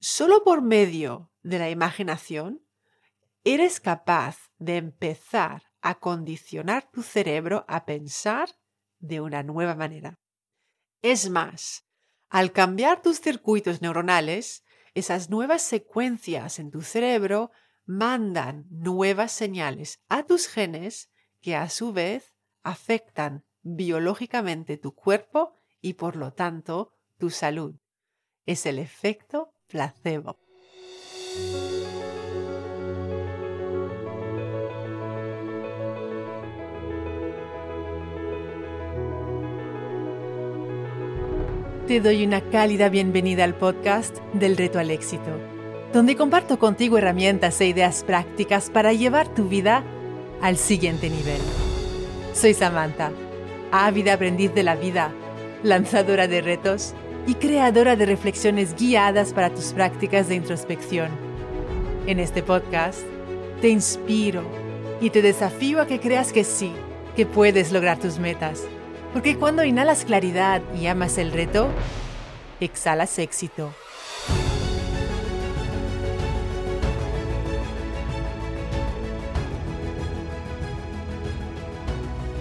solo por medio de la imaginación, eres capaz de empezar a condicionar tu cerebro a pensar de una nueva manera. Es más, al cambiar tus circuitos neuronales, esas nuevas secuencias en tu cerebro mandan nuevas señales a tus genes que a su vez afectan biológicamente tu cuerpo y por lo tanto tu salud. Es el efecto placebo. Te doy una cálida bienvenida al podcast del reto al éxito, donde comparto contigo herramientas e ideas prácticas para llevar tu vida al siguiente nivel. Soy Samantha, ávida aprendiz de la vida, lanzadora de retos y creadora de reflexiones guiadas para tus prácticas de introspección. En este podcast te inspiro y te desafío a que creas que sí, que puedes lograr tus metas porque cuando inhalas claridad y amas el reto, exhalas éxito.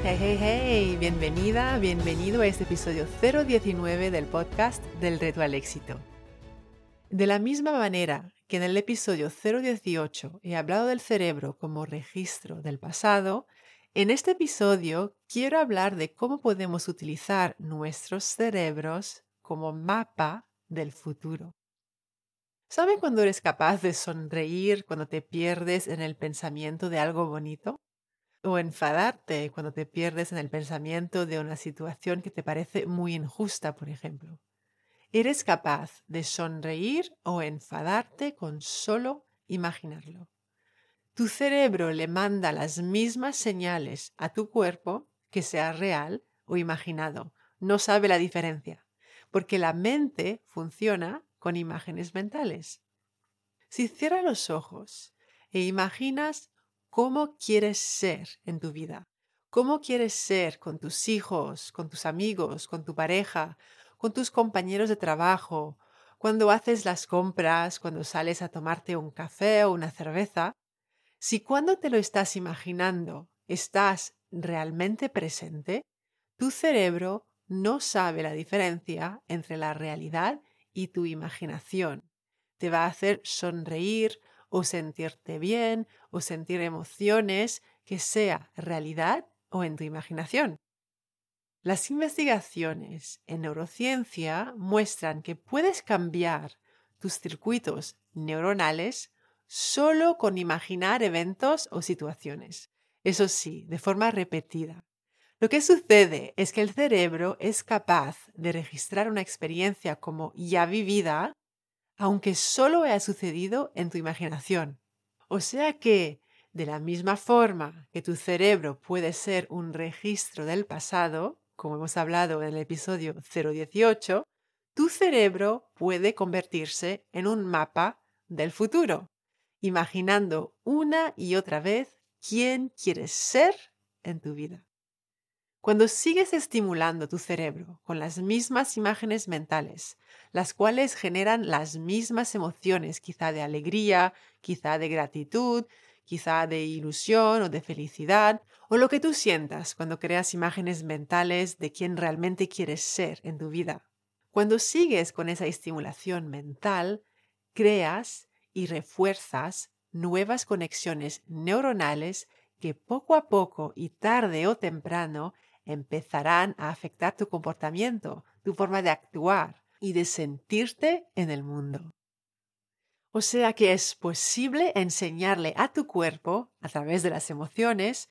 Hey, hey, hey, bienvenida, bienvenido a este episodio 019 del podcast del reto al éxito. De la misma manera que en el episodio 018 he hablado del cerebro como registro del pasado, en este episodio quiero hablar de cómo podemos utilizar nuestros cerebros como mapa del futuro. ¿Sabe cuando eres capaz de sonreír cuando te pierdes en el pensamiento de algo bonito? ¿O enfadarte cuando te pierdes en el pensamiento de una situación que te parece muy injusta, por ejemplo? ¿Eres capaz de sonreír o enfadarte con solo imaginarlo? Tu cerebro le manda las mismas señales a tu cuerpo que sea real o imaginado. No sabe la diferencia, porque la mente funciona con imágenes mentales. Si cierras los ojos e imaginas cómo quieres ser en tu vida, cómo quieres ser con tus hijos, con tus amigos, con tu pareja, con tus compañeros de trabajo, cuando haces las compras, cuando sales a tomarte un café o una cerveza, si cuando te lo estás imaginando estás realmente presente, tu cerebro no sabe la diferencia entre la realidad y tu imaginación. Te va a hacer sonreír o sentirte bien o sentir emociones que sea realidad o en tu imaginación. Las investigaciones en neurociencia muestran que puedes cambiar tus circuitos neuronales solo con imaginar eventos o situaciones. Eso sí, de forma repetida. Lo que sucede es que el cerebro es capaz de registrar una experiencia como ya vivida, aunque solo haya sucedido en tu imaginación. O sea que, de la misma forma que tu cerebro puede ser un registro del pasado, como hemos hablado en el episodio 018, tu cerebro puede convertirse en un mapa del futuro imaginando una y otra vez quién quieres ser en tu vida. Cuando sigues estimulando tu cerebro con las mismas imágenes mentales, las cuales generan las mismas emociones, quizá de alegría, quizá de gratitud, quizá de ilusión o de felicidad, o lo que tú sientas cuando creas imágenes mentales de quién realmente quieres ser en tu vida. Cuando sigues con esa estimulación mental, creas y refuerzas nuevas conexiones neuronales que poco a poco y tarde o temprano empezarán a afectar tu comportamiento, tu forma de actuar y de sentirte en el mundo. O sea que es posible enseñarle a tu cuerpo, a través de las emociones,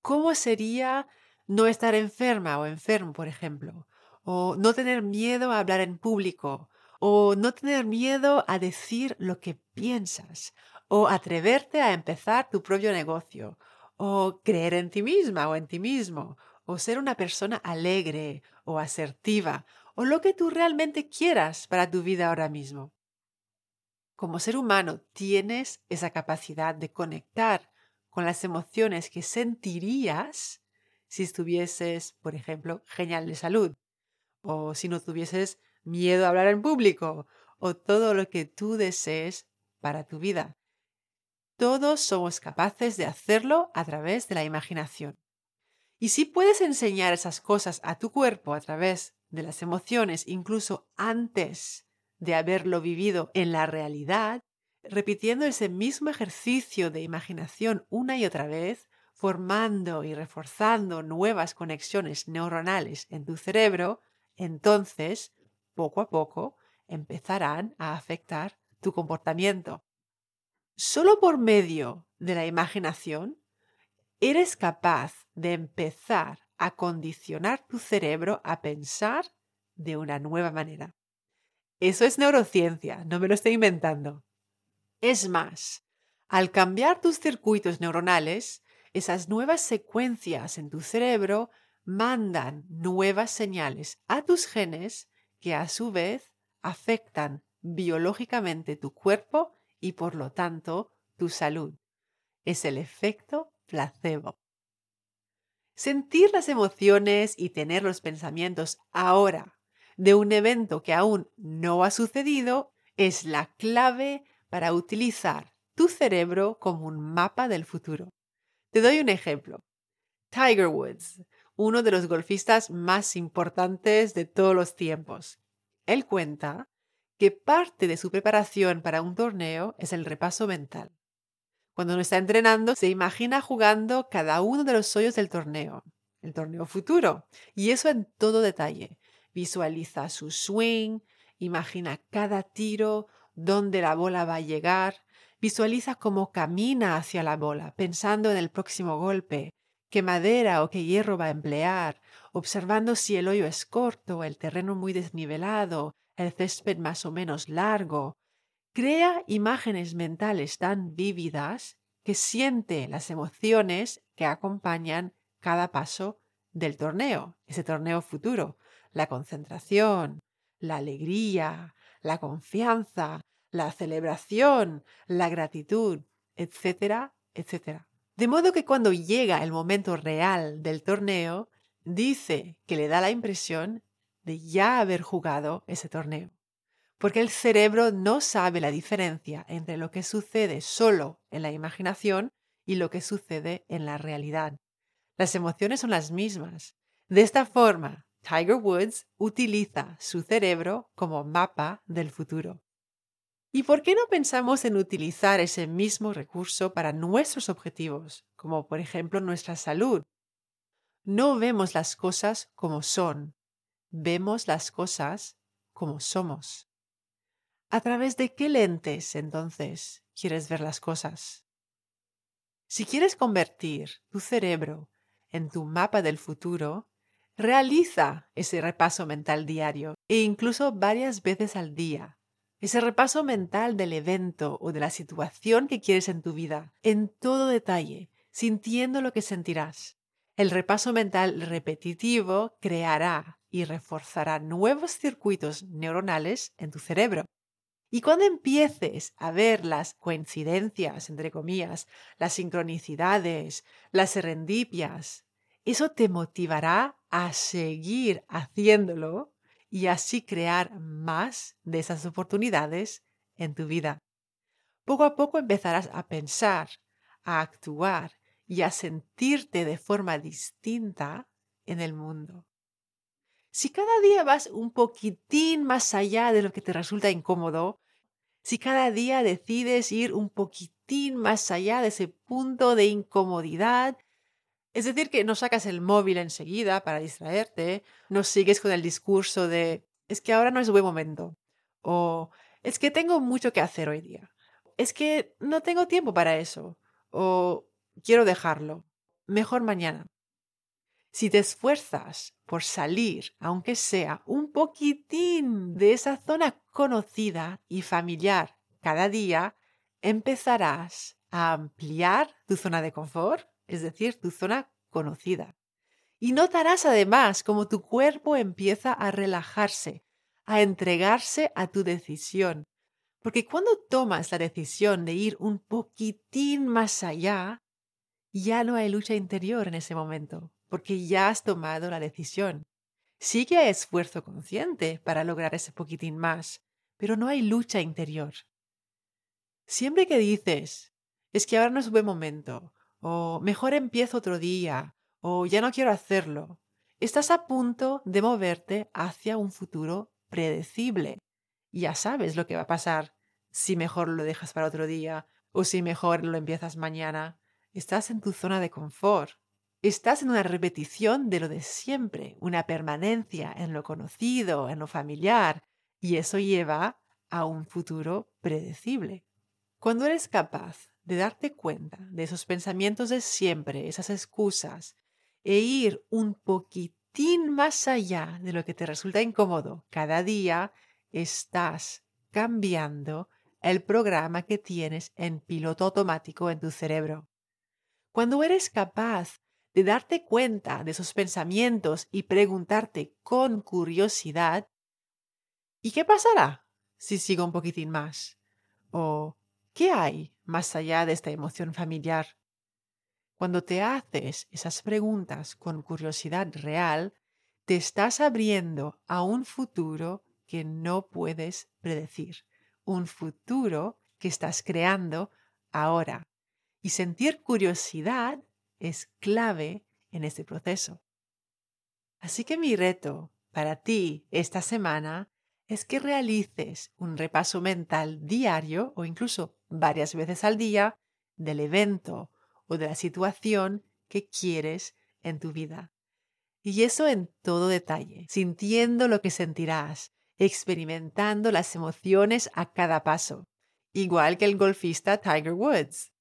cómo sería no estar enferma o enfermo, por ejemplo, o no tener miedo a hablar en público, o no tener miedo a decir lo que piensas, o atreverte a empezar tu propio negocio, o creer en ti misma o en ti mismo, o ser una persona alegre o asertiva, o lo que tú realmente quieras para tu vida ahora mismo. Como ser humano tienes esa capacidad de conectar con las emociones que sentirías si estuvieses, por ejemplo, genial de salud, o si no tuvieses miedo a hablar en público, o todo lo que tú desees para tu vida. Todos somos capaces de hacerlo a través de la imaginación. Y si puedes enseñar esas cosas a tu cuerpo a través de las emociones, incluso antes de haberlo vivido en la realidad, repitiendo ese mismo ejercicio de imaginación una y otra vez, formando y reforzando nuevas conexiones neuronales en tu cerebro, entonces, poco a poco, empezarán a afectar tu comportamiento. Solo por medio de la imaginación eres capaz de empezar a condicionar tu cerebro a pensar de una nueva manera. Eso es neurociencia, no me lo estoy inventando. Es más, al cambiar tus circuitos neuronales, esas nuevas secuencias en tu cerebro mandan nuevas señales a tus genes que a su vez afectan biológicamente tu cuerpo y por lo tanto tu salud. Es el efecto placebo. Sentir las emociones y tener los pensamientos ahora de un evento que aún no ha sucedido es la clave para utilizar tu cerebro como un mapa del futuro. Te doy un ejemplo. Tiger Woods, uno de los golfistas más importantes de todos los tiempos. Él cuenta que parte de su preparación para un torneo es el repaso mental. Cuando no está entrenando, se imagina jugando cada uno de los hoyos del torneo, el torneo futuro, y eso en todo detalle. Visualiza su swing, imagina cada tiro, dónde la bola va a llegar, visualiza cómo camina hacia la bola, pensando en el próximo golpe, qué madera o qué hierro va a emplear, observando si el hoyo es corto, el terreno muy desnivelado, el césped más o menos largo. Crea imágenes mentales tan vívidas que siente las emociones que acompañan cada paso del torneo, ese torneo futuro, la concentración, la alegría, la confianza, la celebración, la gratitud, etcétera, etcétera. De modo que cuando llega el momento real del torneo, dice que le da la impresión de ya haber jugado ese torneo. Porque el cerebro no sabe la diferencia entre lo que sucede solo en la imaginación y lo que sucede en la realidad. Las emociones son las mismas. De esta forma, Tiger Woods utiliza su cerebro como mapa del futuro. ¿Y por qué no pensamos en utilizar ese mismo recurso para nuestros objetivos, como por ejemplo nuestra salud? No vemos las cosas como son, vemos las cosas como somos. ¿A través de qué lentes entonces quieres ver las cosas? Si quieres convertir tu cerebro en tu mapa del futuro, realiza ese repaso mental diario e incluso varias veces al día ese repaso mental del evento o de la situación que quieres en tu vida, en todo detalle, sintiendo lo que sentirás. El repaso mental repetitivo creará y reforzará nuevos circuitos neuronales en tu cerebro. Y cuando empieces a ver las coincidencias, entre comillas, las sincronicidades, las serendipias, eso te motivará a seguir haciéndolo y así crear más de esas oportunidades en tu vida. Poco a poco empezarás a pensar, a actuar y a sentirte de forma distinta en el mundo. Si cada día vas un poquitín más allá de lo que te resulta incómodo, si cada día decides ir un poquitín más allá de ese punto de incomodidad es decir, que no sacas el móvil enseguida para distraerte, no sigues con el discurso de es que ahora no es buen momento o es que tengo mucho que hacer hoy día, es que no tengo tiempo para eso o quiero dejarlo, mejor mañana. Si te esfuerzas por salir, aunque sea un poquitín de esa zona conocida y familiar cada día, empezarás a ampliar tu zona de confort es decir, tu zona conocida. Y notarás además cómo tu cuerpo empieza a relajarse, a entregarse a tu decisión. Porque cuando tomas la decisión de ir un poquitín más allá, ya no hay lucha interior en ese momento, porque ya has tomado la decisión. Sí que hay esfuerzo consciente para lograr ese poquitín más, pero no hay lucha interior. Siempre que dices, es que ahora no es buen momento, o mejor empiezo otro día, o ya no quiero hacerlo, estás a punto de moverte hacia un futuro predecible. Ya sabes lo que va a pasar si mejor lo dejas para otro día o si mejor lo empiezas mañana. Estás en tu zona de confort. Estás en una repetición de lo de siempre, una permanencia en lo conocido, en lo familiar, y eso lleva a un futuro predecible. Cuando eres capaz de darte cuenta de esos pensamientos de siempre, esas excusas, e ir un poquitín más allá de lo que te resulta incómodo cada día, estás cambiando el programa que tienes en piloto automático en tu cerebro. Cuando eres capaz de darte cuenta de esos pensamientos y preguntarte con curiosidad, ¿y qué pasará si sigo un poquitín más? ¿O qué hay más allá de esta emoción familiar? Cuando te haces esas preguntas con curiosidad real, te estás abriendo a un futuro que no puedes predecir, un futuro que estás creando ahora. Y sentir curiosidad es clave en este proceso. Así que mi reto para ti esta semana es que realices un repaso mental diario o incluso varias veces al día del evento o de la situación que quieres en tu vida. Y eso en todo detalle, sintiendo lo que sentirás, experimentando las emociones a cada paso, igual que el golfista Tiger Woods.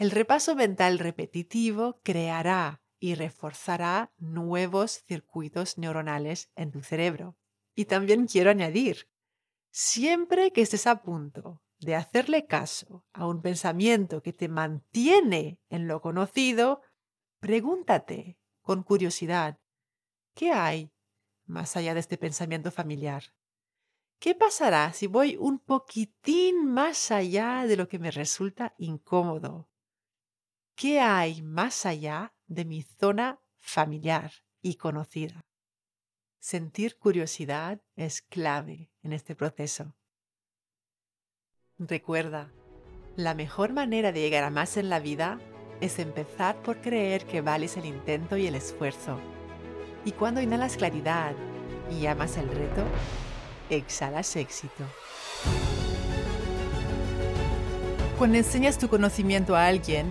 El repaso mental repetitivo creará y reforzará nuevos circuitos neuronales en tu cerebro. Y también quiero añadir, siempre que estés a punto de hacerle caso a un pensamiento que te mantiene en lo conocido, pregúntate con curiosidad, ¿qué hay más allá de este pensamiento familiar? ¿Qué pasará si voy un poquitín más allá de lo que me resulta incómodo? ¿Qué hay más allá de mi zona familiar y conocida? Sentir curiosidad es clave en este proceso. Recuerda, la mejor manera de llegar a más en la vida es empezar por creer que vales el intento y el esfuerzo. Y cuando inhalas claridad y amas el reto, exhalas éxito. Cuando enseñas tu conocimiento a alguien,